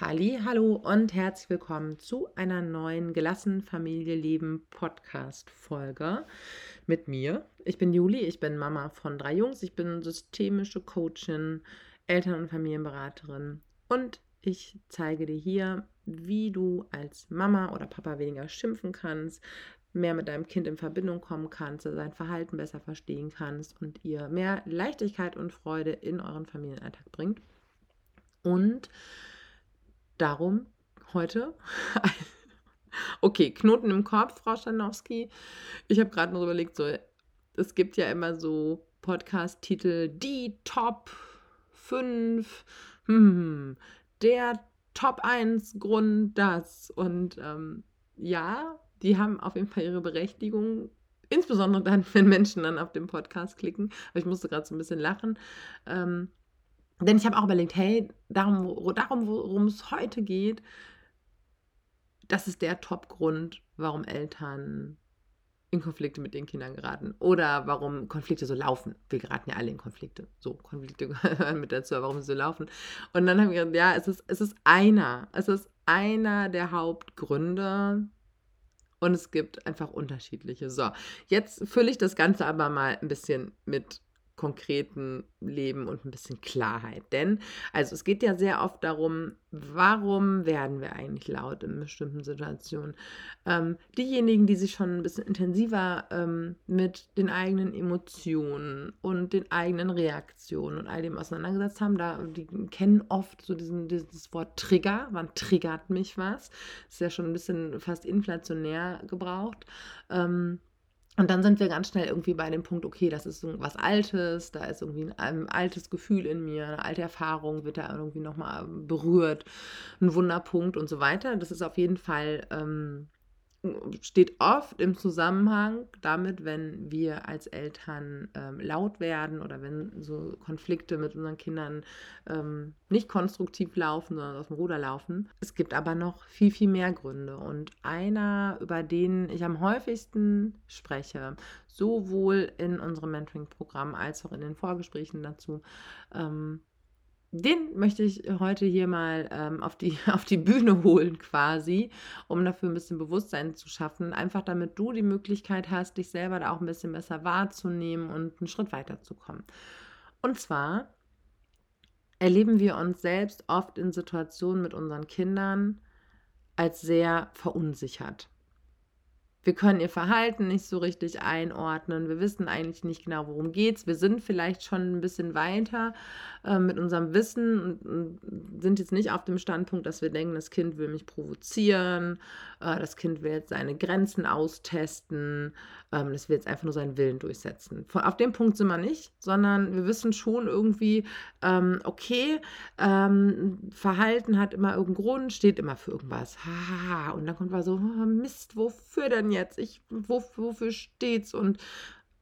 Halli, hallo und herzlich willkommen zu einer neuen Gelassen Familie Leben Podcast Folge mit mir. Ich bin Juli, ich bin Mama von drei Jungs, ich bin systemische Coachin, Eltern- und Familienberaterin und ich zeige dir hier, wie du als Mama oder Papa weniger schimpfen kannst, mehr mit deinem Kind in Verbindung kommen kannst, sein Verhalten besser verstehen kannst und ihr mehr Leichtigkeit und Freude in euren Familienalltag bringt. Und darum heute. okay, Knoten im Kopf, Frau Schanowski. Ich habe gerade noch überlegt, so, es gibt ja immer so Podcast-Titel, die Top 5, hm, der Top 1 Grund das. Und ähm, ja, die haben auf jeden Fall ihre Berechtigung. Insbesondere dann, wenn Menschen dann auf den Podcast klicken. Aber ich musste gerade so ein bisschen lachen. Ähm, denn ich habe auch überlegt, hey, darum, darum worum es heute geht, das ist der Top-Grund, warum Eltern in Konflikte mit den Kindern geraten oder warum Konflikte so laufen. Wir geraten ja alle in Konflikte. So, Konflikte gehören mit dazu, warum sie so laufen. Und dann haben wir gesagt, ja, es ist, es ist einer. Es ist einer der Hauptgründe. Und es gibt einfach unterschiedliche. So, jetzt fülle ich das Ganze aber mal ein bisschen mit konkreten Leben und ein bisschen Klarheit. Denn, also es geht ja sehr oft darum, warum werden wir eigentlich laut in bestimmten Situationen? Ähm, diejenigen, die sich schon ein bisschen intensiver ähm, mit den eigenen Emotionen und den eigenen Reaktionen und all dem auseinandergesetzt haben, da, die kennen oft so diesen, dieses Wort Trigger. Wann triggert mich was? Das ist ja schon ein bisschen fast inflationär gebraucht. Ähm, und dann sind wir ganz schnell irgendwie bei dem Punkt, okay, das ist was Altes, da ist irgendwie ein, ein altes Gefühl in mir, eine alte Erfahrung wird da irgendwie nochmal berührt, ein Wunderpunkt und so weiter. Das ist auf jeden Fall ähm, steht oft im Zusammenhang damit, wenn wir als Eltern ähm, laut werden oder wenn so Konflikte mit unseren Kindern ähm, nicht konstruktiv laufen, sondern aus dem Ruder laufen. Es gibt aber noch viel, viel mehr Gründe. Und einer, über den ich am häufigsten spreche, sowohl in unserem Mentoring-Programm als auch in den Vorgesprächen dazu, ähm, den möchte ich heute hier mal ähm, auf, die, auf die Bühne holen quasi, um dafür ein bisschen Bewusstsein zu schaffen. Einfach damit du die Möglichkeit hast, dich selber da auch ein bisschen besser wahrzunehmen und einen Schritt weiterzukommen. Und zwar erleben wir uns selbst oft in Situationen mit unseren Kindern als sehr verunsichert. Wir können ihr Verhalten nicht so richtig einordnen. Wir wissen eigentlich nicht genau, worum geht's. Wir sind vielleicht schon ein bisschen weiter äh, mit unserem Wissen und, und, sind jetzt nicht auf dem Standpunkt, dass wir denken, das Kind will mich provozieren, äh, das Kind will jetzt seine Grenzen austesten, ähm, das will jetzt einfach nur seinen Willen durchsetzen. Von, auf dem Punkt sind wir nicht, sondern wir wissen schon irgendwie, ähm, okay, ähm, Verhalten hat immer irgendeinen Grund, steht immer für irgendwas. Ha, und dann kommt man so, oh, Mist, wofür denn jetzt? Ich, wo, wofür steht's? Und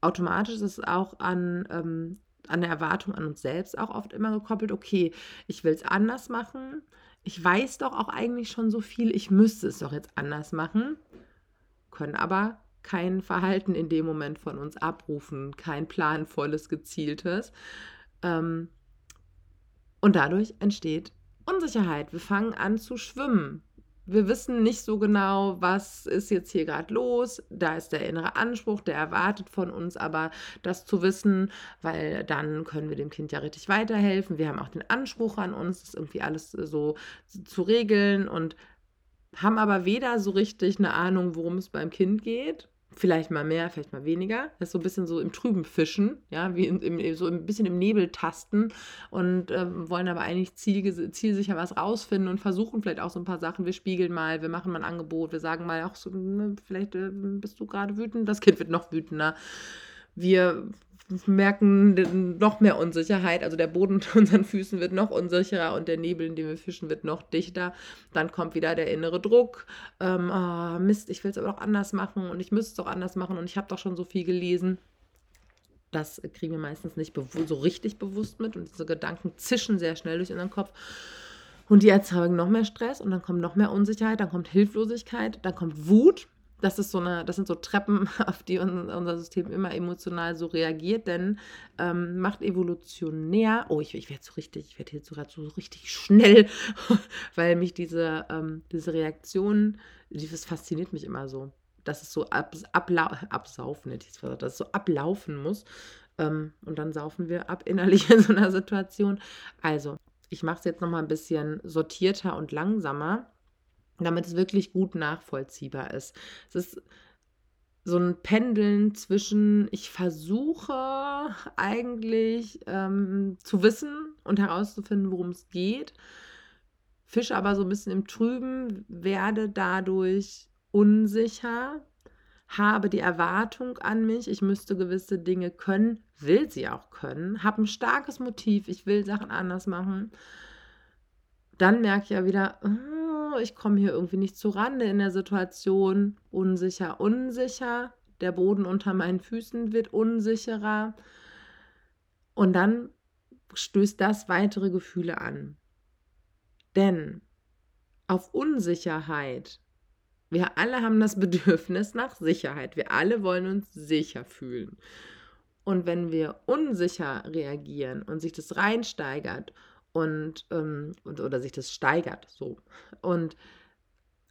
automatisch ist es auch an, ähm, an der Erwartung an uns selbst auch oft immer gekoppelt, okay, ich will es anders machen. Ich weiß doch auch eigentlich schon so viel, ich müsste es doch jetzt anders machen, können aber kein Verhalten in dem Moment von uns abrufen, kein planvolles, gezieltes. Ähm, und dadurch entsteht Unsicherheit. Wir fangen an zu schwimmen wir wissen nicht so genau, was ist jetzt hier gerade los. Da ist der innere Anspruch, der erwartet von uns aber das zu wissen, weil dann können wir dem Kind ja richtig weiterhelfen. Wir haben auch den Anspruch an uns, das irgendwie alles so zu regeln und haben aber weder so richtig eine Ahnung, worum es beim Kind geht, vielleicht mal mehr, vielleicht mal weniger. Das ist so ein bisschen so im Trüben fischen, ja, wie in, im, so ein bisschen im Nebel tasten und äh, wollen aber eigentlich ziel, zielsicher was rausfinden und versuchen vielleicht auch so ein paar Sachen. Wir spiegeln mal, wir machen mal ein Angebot, wir sagen mal auch so, ne, vielleicht äh, bist du gerade wütend, das Kind wird noch wütender. Wir merken noch mehr Unsicherheit. Also der Boden unter unseren Füßen wird noch unsicherer und der Nebel, in dem wir fischen, wird noch dichter. Dann kommt wieder der innere Druck. Ähm, oh, Mist, ich will es aber auch anders machen und ich müsste es auch anders machen und ich habe doch schon so viel gelesen. Das kriegen wir meistens nicht so richtig bewusst mit und diese Gedanken zischen sehr schnell durch unseren Kopf. Und die erzeugen noch mehr Stress und dann kommt noch mehr Unsicherheit, dann kommt Hilflosigkeit, dann kommt Wut das ist so eine, das sind so Treppen, auf die unser System immer emotional so reagiert, denn ähm, macht evolutionär, oh, ich, ich werde so richtig, ich werde jetzt sogar so richtig schnell, weil mich diese, ähm, diese Reaktion, das fasziniert mich immer so, dass es so ab, ablau absaufen, dass es so ablaufen muss. Ähm, und dann saufen wir ab innerlich in so einer Situation. Also, ich mache es jetzt nochmal ein bisschen sortierter und langsamer damit es wirklich gut nachvollziehbar ist. Es ist so ein Pendeln zwischen, ich versuche eigentlich ähm, zu wissen und herauszufinden, worum es geht, fische aber so ein bisschen im Trüben, werde dadurch unsicher, habe die Erwartung an mich, ich müsste gewisse Dinge können, will sie auch können, habe ein starkes Motiv, ich will Sachen anders machen. Dann merke ich ja wieder, oh, ich komme hier irgendwie nicht zu Rande in der Situation, unsicher, unsicher, der Boden unter meinen Füßen wird unsicherer und dann stößt das weitere Gefühle an. Denn auf Unsicherheit, wir alle haben das Bedürfnis nach Sicherheit, wir alle wollen uns sicher fühlen. Und wenn wir unsicher reagieren und sich das reinsteigert und, ähm, oder sich das steigert so. Und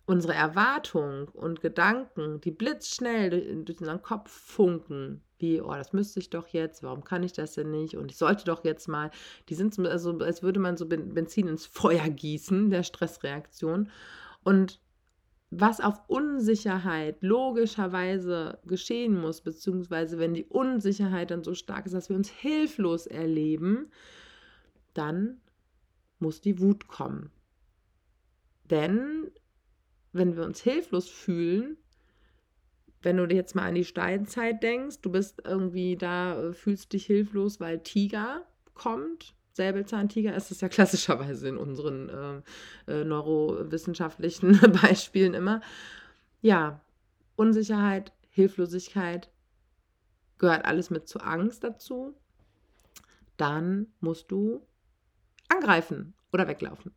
unsere Erwartung und Gedanken, die blitzschnell durch, durch unseren Kopf funken, wie, oh, das müsste ich doch jetzt, warum kann ich das denn nicht? Und ich sollte doch jetzt mal, die sind so, also, als würde man so Benzin ins Feuer gießen, der Stressreaktion. Und was auf Unsicherheit logischerweise geschehen muss, beziehungsweise wenn die Unsicherheit dann so stark ist, dass wir uns hilflos erleben, dann muss die Wut kommen. Denn wenn wir uns hilflos fühlen, wenn du jetzt mal an die Steinzeit denkst, du bist irgendwie da, äh, fühlst dich hilflos, weil Tiger kommt, Säbelzahntiger ist es ja klassischerweise in unseren äh, äh, neurowissenschaftlichen Beispielen immer. Ja, Unsicherheit, Hilflosigkeit gehört alles mit zu Angst dazu. Dann musst du angreifen oder weglaufen.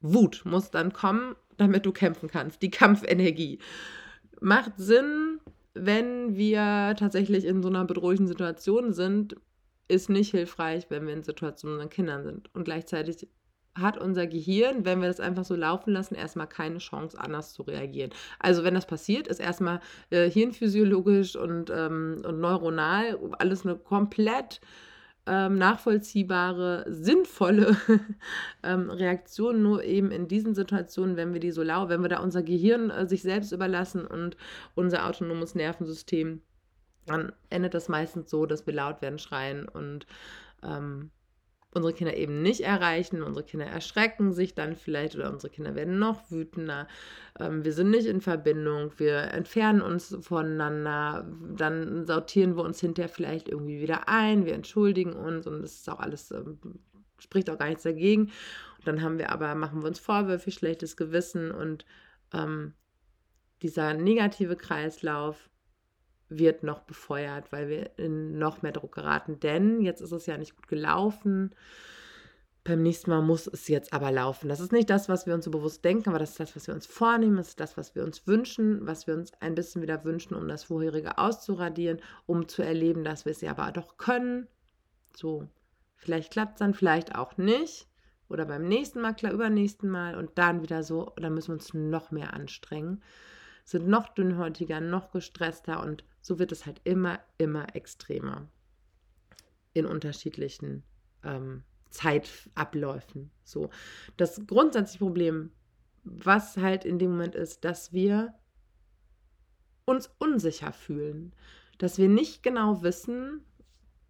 Wut muss dann kommen, damit du kämpfen kannst. Die Kampfenergie. Macht Sinn, wenn wir tatsächlich in so einer bedrohlichen Situation sind, ist nicht hilfreich, wenn wir in Situationen mit unseren Kindern sind. Und gleichzeitig hat unser Gehirn, wenn wir das einfach so laufen lassen, erstmal keine Chance, anders zu reagieren. Also wenn das passiert, ist erstmal äh, hirnphysiologisch und, ähm, und neuronal alles eine komplett ähm, nachvollziehbare, sinnvolle ähm, Reaktion, nur eben in diesen Situationen, wenn wir die so lau, wenn wir da unser Gehirn äh, sich selbst überlassen und unser autonomes Nervensystem, dann endet das meistens so, dass wir laut werden, schreien und ähm, unsere Kinder eben nicht erreichen. Unsere Kinder erschrecken sich dann vielleicht oder unsere Kinder werden noch wütender. Ähm, wir sind nicht in Verbindung, wir entfernen uns voneinander, dann sortieren wir uns hinterher vielleicht irgendwie wieder ein, wir entschuldigen uns und das ist auch alles, ähm, spricht auch gar nichts dagegen. Und dann haben wir aber, machen wir uns Vorwürfe, schlechtes Gewissen und ähm, dieser negative Kreislauf wird noch befeuert, weil wir in noch mehr Druck geraten. Denn jetzt ist es ja nicht gut gelaufen. Beim nächsten Mal muss es jetzt aber laufen. Das ist nicht das, was wir uns so bewusst denken, aber das ist das, was wir uns vornehmen. Das ist das, was wir uns wünschen, was wir uns ein bisschen wieder wünschen, um das vorherige auszuradieren, um zu erleben, dass wir es ja aber doch können. So, vielleicht klappt es dann, vielleicht auch nicht. Oder beim nächsten Mal, klar, übernächsten Mal und dann wieder so, dann müssen wir uns noch mehr anstrengen, sind noch dünnhäutiger, noch gestresster und so wird es halt immer, immer extremer in unterschiedlichen ähm, Zeitabläufen. So. Das grundsätzliche Problem, was halt in dem Moment ist, dass wir uns unsicher fühlen, dass wir nicht genau wissen,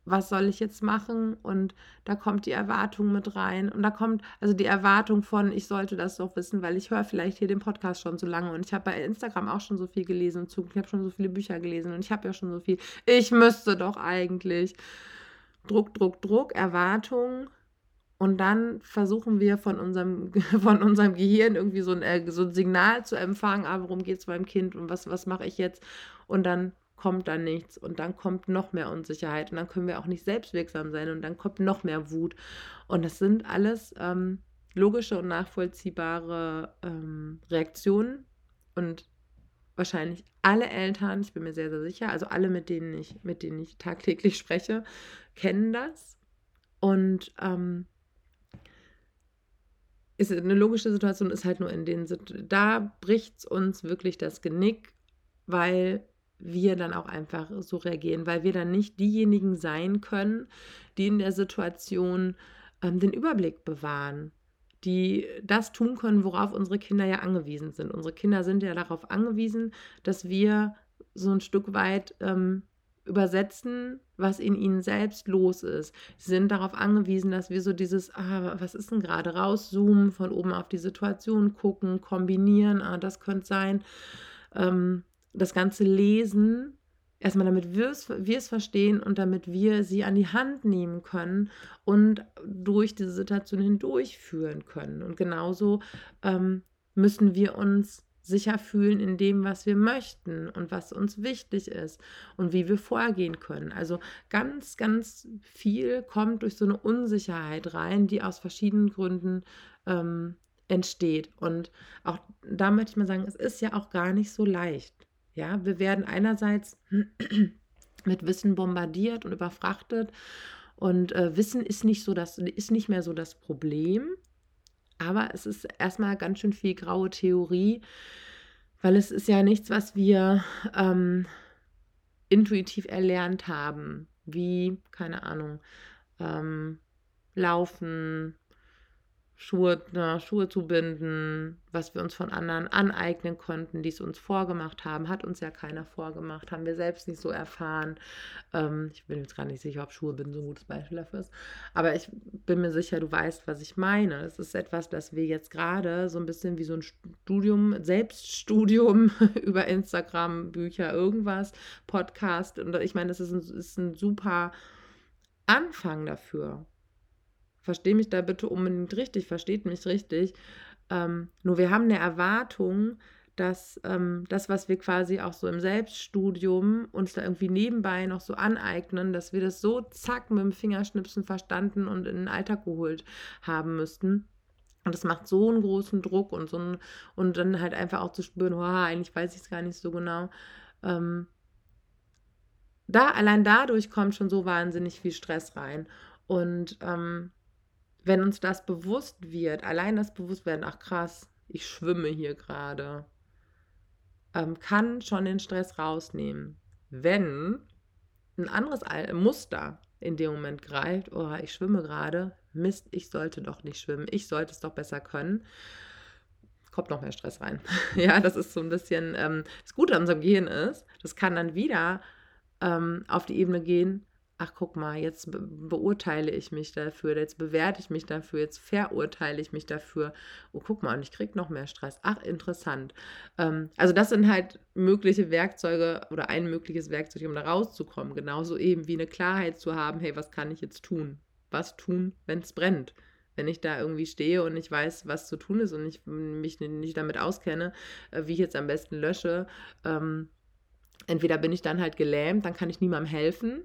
was soll ich jetzt machen? Und da kommt die Erwartung mit rein. Und da kommt also die Erwartung von, ich sollte das doch wissen, weil ich höre vielleicht hier den Podcast schon so lange und ich habe bei Instagram auch schon so viel gelesen und ich habe schon so viele Bücher gelesen und ich habe ja schon so viel. Ich müsste doch eigentlich. Druck, Druck, Druck, Erwartung. Und dann versuchen wir von unserem, von unserem Gehirn irgendwie so ein, äh, so ein Signal zu empfangen, ah, worum geht es meinem Kind und was, was mache ich jetzt? Und dann kommt dann nichts und dann kommt noch mehr Unsicherheit und dann können wir auch nicht selbstwirksam sein und dann kommt noch mehr Wut. Und das sind alles ähm, logische und nachvollziehbare ähm, Reaktionen und wahrscheinlich alle Eltern, ich bin mir sehr, sehr sicher, also alle, mit denen ich, mit denen ich tagtäglich spreche, kennen das. Und ähm, ist eine logische Situation, ist halt nur in den, da bricht es uns wirklich das Genick, weil wir dann auch einfach so reagieren, weil wir dann nicht diejenigen sein können, die in der Situation ähm, den Überblick bewahren, die das tun können, worauf unsere Kinder ja angewiesen sind. Unsere Kinder sind ja darauf angewiesen, dass wir so ein Stück weit ähm, übersetzen, was in ihnen selbst los ist. Sie sind darauf angewiesen, dass wir so dieses, ah, was ist denn gerade, rauszoomen, von oben auf die Situation gucken, kombinieren, ah, das könnte sein. Ähm, das Ganze lesen, erstmal damit wir es, verstehen und damit wir sie an die Hand nehmen können und durch diese Situation hindurchführen können. Und genauso ähm, müssen wir uns sicher fühlen in dem, was wir möchten und was uns wichtig ist und wie wir vorgehen können. Also ganz, ganz viel kommt durch so eine Unsicherheit rein, die aus verschiedenen Gründen ähm, entsteht. Und auch da möchte ich mal sagen, es ist ja auch gar nicht so leicht. Ja, wir werden einerseits mit Wissen bombardiert und überfrachtet. Und äh, Wissen ist nicht so das ist nicht mehr so das Problem, aber es ist erstmal ganz schön viel graue Theorie, weil es ist ja nichts, was wir ähm, intuitiv erlernt haben, wie keine Ahnung ähm, laufen, Schuhe, na, Schuhe zu binden, was wir uns von anderen aneignen konnten, die es uns vorgemacht haben, hat uns ja keiner vorgemacht, haben wir selbst nicht so erfahren. Ähm, ich bin jetzt gar nicht sicher, ob Schuhe binden so ein gutes Beispiel dafür ist, aber ich bin mir sicher, du weißt, was ich meine. Es ist etwas, das wir jetzt gerade so ein bisschen wie so ein Studium, Selbststudium über Instagram, Bücher, irgendwas, Podcast und ich meine, das ist ein, ist ein super Anfang dafür verstehe mich da bitte unbedingt richtig, versteht mich richtig. Ähm, nur wir haben eine Erwartung, dass ähm, das, was wir quasi auch so im Selbststudium uns da irgendwie nebenbei noch so aneignen, dass wir das so zack mit dem Fingerschnipsen verstanden und in den Alltag geholt haben müssten. Und das macht so einen großen Druck und so ein, und dann halt einfach auch zu spüren, oh, eigentlich weiß ich es gar nicht so genau. Ähm, da, allein dadurch kommt schon so wahnsinnig viel Stress rein. Und ähm, wenn uns das bewusst wird, allein das Bewusstwerden, ach krass, ich schwimme hier gerade, ähm, kann schon den Stress rausnehmen. Wenn ein anderes Muster in dem Moment greift, oh, ich schwimme gerade, Mist, ich sollte doch nicht schwimmen, ich sollte es doch besser können, kommt noch mehr Stress rein. ja, das ist so ein bisschen, ähm, das Gute an unserem Gehirn ist, das kann dann wieder ähm, auf die Ebene gehen, ach guck mal, jetzt be beurteile ich mich dafür, jetzt bewerte ich mich dafür, jetzt verurteile ich mich dafür. Oh, guck mal, und ich kriege noch mehr Stress. Ach, interessant. Ähm, also das sind halt mögliche Werkzeuge oder ein mögliches Werkzeug, um da rauszukommen. Genauso eben wie eine Klarheit zu haben, hey, was kann ich jetzt tun? Was tun, wenn es brennt? Wenn ich da irgendwie stehe und ich weiß, was zu tun ist und ich mich nicht damit auskenne, äh, wie ich jetzt am besten lösche, ähm, entweder bin ich dann halt gelähmt, dann kann ich niemandem helfen,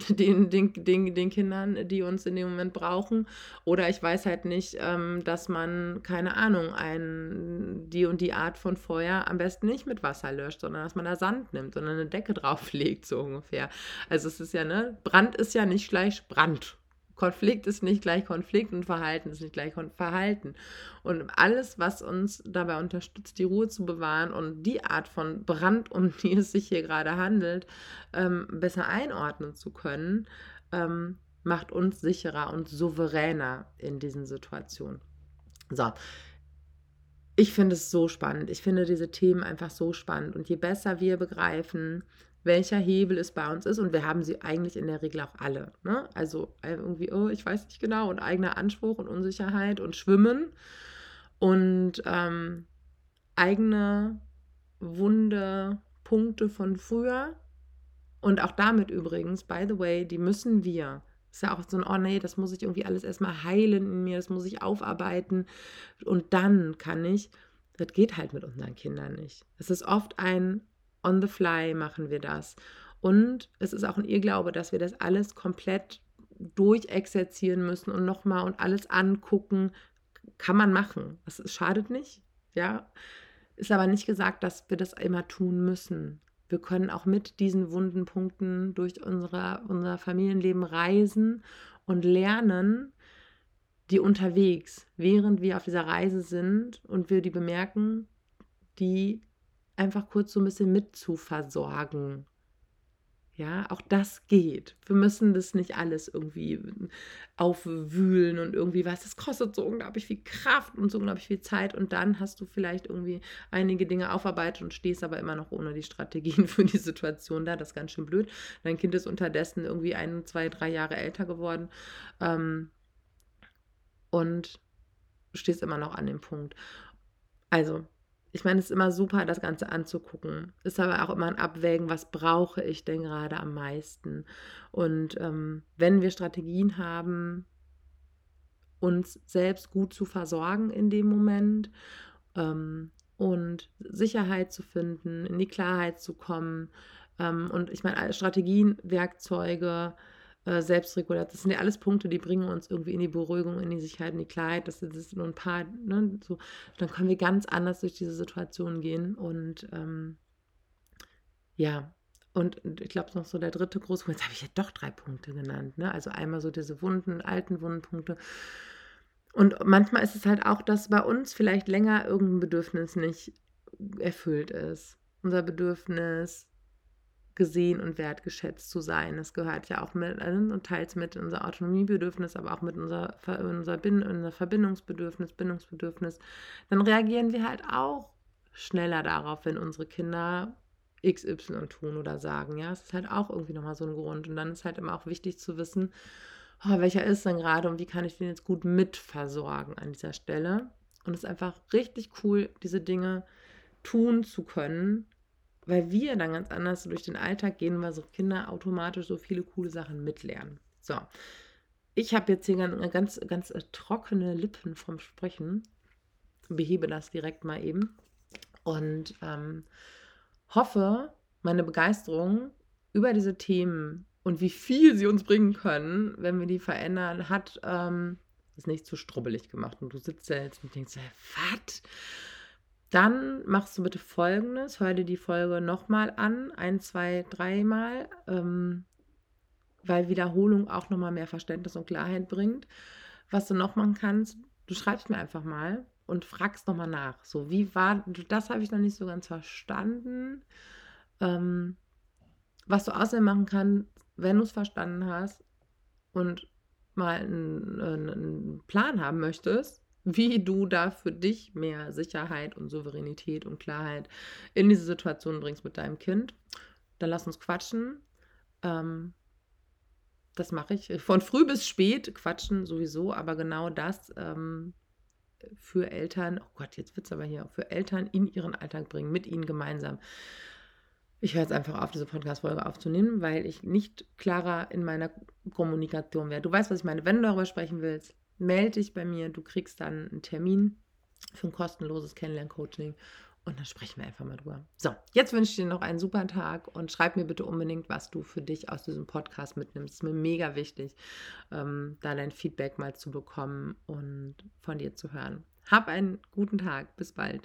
den, den, den, den Kindern, die uns in dem Moment brauchen. Oder ich weiß halt nicht, ähm, dass man, keine Ahnung, ein, die und die Art von Feuer am besten nicht mit Wasser löscht, sondern dass man da Sand nimmt und eine Decke drauflegt, so ungefähr. Also es ist ja, ne, Brand ist ja nicht gleich Brand. Konflikt ist nicht gleich Konflikt und Verhalten ist nicht gleich Verhalten. Und alles, was uns dabei unterstützt, die Ruhe zu bewahren und die Art von Brand, um die es sich hier gerade handelt, ähm, besser einordnen zu können, ähm, macht uns sicherer und souveräner in diesen Situationen. So. Ich finde es so spannend. Ich finde diese Themen einfach so spannend. Und je besser wir begreifen, welcher Hebel es bei uns ist. Und wir haben sie eigentlich in der Regel auch alle. Ne? Also äh, irgendwie, oh, ich weiß nicht genau, und eigener Anspruch und Unsicherheit und Schwimmen und ähm, eigene wunde Punkte von früher. Und auch damit übrigens, by the way, die müssen wir. Ist ja auch so ein, oh nee, das muss ich irgendwie alles erstmal heilen in mir, das muss ich aufarbeiten. Und dann kann ich, das geht halt mit unseren Kindern nicht. Es ist oft ein, on the fly machen wir das. Und es ist auch ein Irrglaube, dass wir das alles komplett durchexerzieren müssen und nochmal und alles angucken. Kann man machen. Das schadet nicht. Ja. Ist aber nicht gesagt, dass wir das immer tun müssen. Wir können auch mit diesen wunden Punkten durch unsere, unser Familienleben reisen und lernen, die unterwegs, während wir auf dieser Reise sind und wir die bemerken, die einfach kurz so ein bisschen mit zu versorgen. Ja, auch das geht. Wir müssen das nicht alles irgendwie aufwühlen und irgendwie was. Das kostet so unglaublich viel Kraft und so unglaublich viel Zeit. Und dann hast du vielleicht irgendwie einige Dinge aufarbeitet und stehst aber immer noch ohne die Strategien für die Situation da. Das ist ganz schön blöd. Dein Kind ist unterdessen irgendwie ein, zwei, drei Jahre älter geworden. Ähm, und stehst immer noch an dem Punkt. Also, ich meine, es ist immer super, das Ganze anzugucken. Ist aber auch immer ein Abwägen, was brauche ich denn gerade am meisten. Und ähm, wenn wir Strategien haben, uns selbst gut zu versorgen in dem Moment ähm, und Sicherheit zu finden, in die Klarheit zu kommen. Ähm, und ich meine, Strategien, Werkzeuge, äh. Das sind ja alles Punkte, die bringen uns irgendwie in die Beruhigung, in die Sicherheit, in die Klarheit. Das, das sind nur ein paar, ne, so, dann können wir ganz anders durch diese Situation gehen. Und ähm, ja, und ich glaube, noch so der dritte große, jetzt habe ich ja doch drei Punkte genannt. Ne? Also einmal so diese Wunden, alten Wundenpunkte. Und manchmal ist es halt auch, dass bei uns vielleicht länger irgendein Bedürfnis nicht erfüllt ist. Unser Bedürfnis, gesehen und wertgeschätzt zu sein. Das gehört ja auch mit und teils mit unser Autonomiebedürfnis, aber auch mit unser, unser, Bin, unser Verbindungsbedürfnis, Bindungsbedürfnis. Dann reagieren wir halt auch schneller darauf, wenn unsere Kinder XY tun oder sagen. Ja, es ist halt auch irgendwie nochmal so ein Grund. Und dann ist halt immer auch wichtig zu wissen, oh, welcher ist denn gerade und wie kann ich den jetzt gut mitversorgen an dieser Stelle. Und es ist einfach richtig cool, diese Dinge tun zu können, weil wir dann ganz anders durch den Alltag gehen, weil so Kinder automatisch so viele coole Sachen mitlernen. So, ich habe jetzt hier ganz, ganz äh, trockene Lippen vom Sprechen, behebe das direkt mal eben und ähm, hoffe, meine Begeisterung über diese Themen und wie viel sie uns bringen können, wenn wir die verändern, hat ähm, es nicht zu strubbelig gemacht. Und du sitzt ja jetzt und denkst, was? Dann machst du bitte folgendes: Hör dir die Folge nochmal an, ein, zwei, dreimal, ähm, weil Wiederholung auch nochmal mehr Verständnis und Klarheit bringt. Was du noch machen kannst, du schreibst mir einfach mal und fragst nochmal nach. So, wie war, das habe ich noch nicht so ganz verstanden. Ähm, was du außerdem machen kannst, wenn du es verstanden hast und mal einen, einen Plan haben möchtest, wie du da für dich mehr Sicherheit und Souveränität und Klarheit in diese Situation bringst mit deinem Kind. Dann lass uns quatschen. Ähm, das mache ich von früh bis spät, quatschen sowieso, aber genau das ähm, für Eltern, oh Gott, jetzt wird es aber hier, für Eltern in ihren Alltag bringen, mit ihnen gemeinsam. Ich höre jetzt einfach auf, diese Podcast-Folge aufzunehmen, weil ich nicht klarer in meiner Kommunikation wäre. Du weißt, was ich meine. Wenn du darüber sprechen willst, melde dich bei mir. Du kriegst dann einen Termin für ein kostenloses Kennenlern-Coaching und dann sprechen wir einfach mal drüber. So, jetzt wünsche ich dir noch einen super Tag und schreib mir bitte unbedingt, was du für dich aus diesem Podcast mitnimmst. Es ist mir mega wichtig, ähm, da dein Feedback mal zu bekommen und von dir zu hören. Hab einen guten Tag. Bis bald.